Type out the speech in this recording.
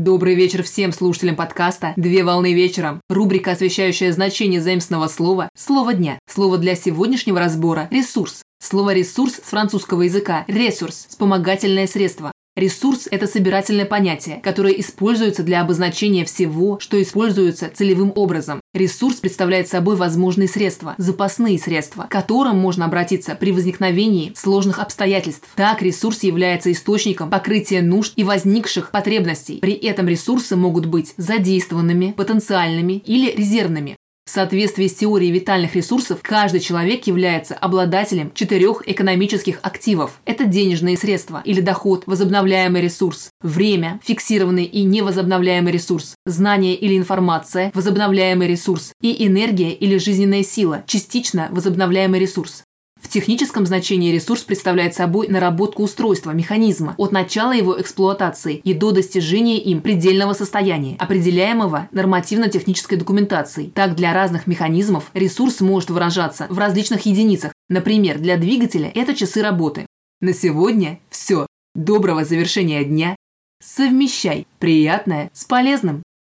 Добрый вечер всем слушателям подкаста «Две волны вечером». Рубрика, освещающая значение заимственного слова «Слово дня». Слово для сегодняшнего разбора – «ресурс». Слово «ресурс» с французского языка – «ресурс» – вспомогательное средство. Ресурс – это собирательное понятие, которое используется для обозначения всего, что используется целевым образом. Ресурс представляет собой возможные средства, запасные средства, к которым можно обратиться при возникновении сложных обстоятельств. Так, ресурс является источником покрытия нужд и возникших потребностей. При этом ресурсы могут быть задействованными, потенциальными или резервными. В соответствии с теорией витальных ресурсов, каждый человек является обладателем четырех экономических активов. Это денежные средства или доход, возобновляемый ресурс, время, фиксированный и невозобновляемый ресурс, знание или информация, возобновляемый ресурс и энергия или жизненная сила, частично возобновляемый ресурс. Техническом значении ресурс представляет собой наработку устройства, механизма, от начала его эксплуатации и до достижения им предельного состояния, определяемого нормативно-технической документацией. Так, для разных механизмов ресурс может выражаться в различных единицах. Например, для двигателя это часы работы. На сегодня все. Доброго завершения дня. Совмещай приятное с полезным.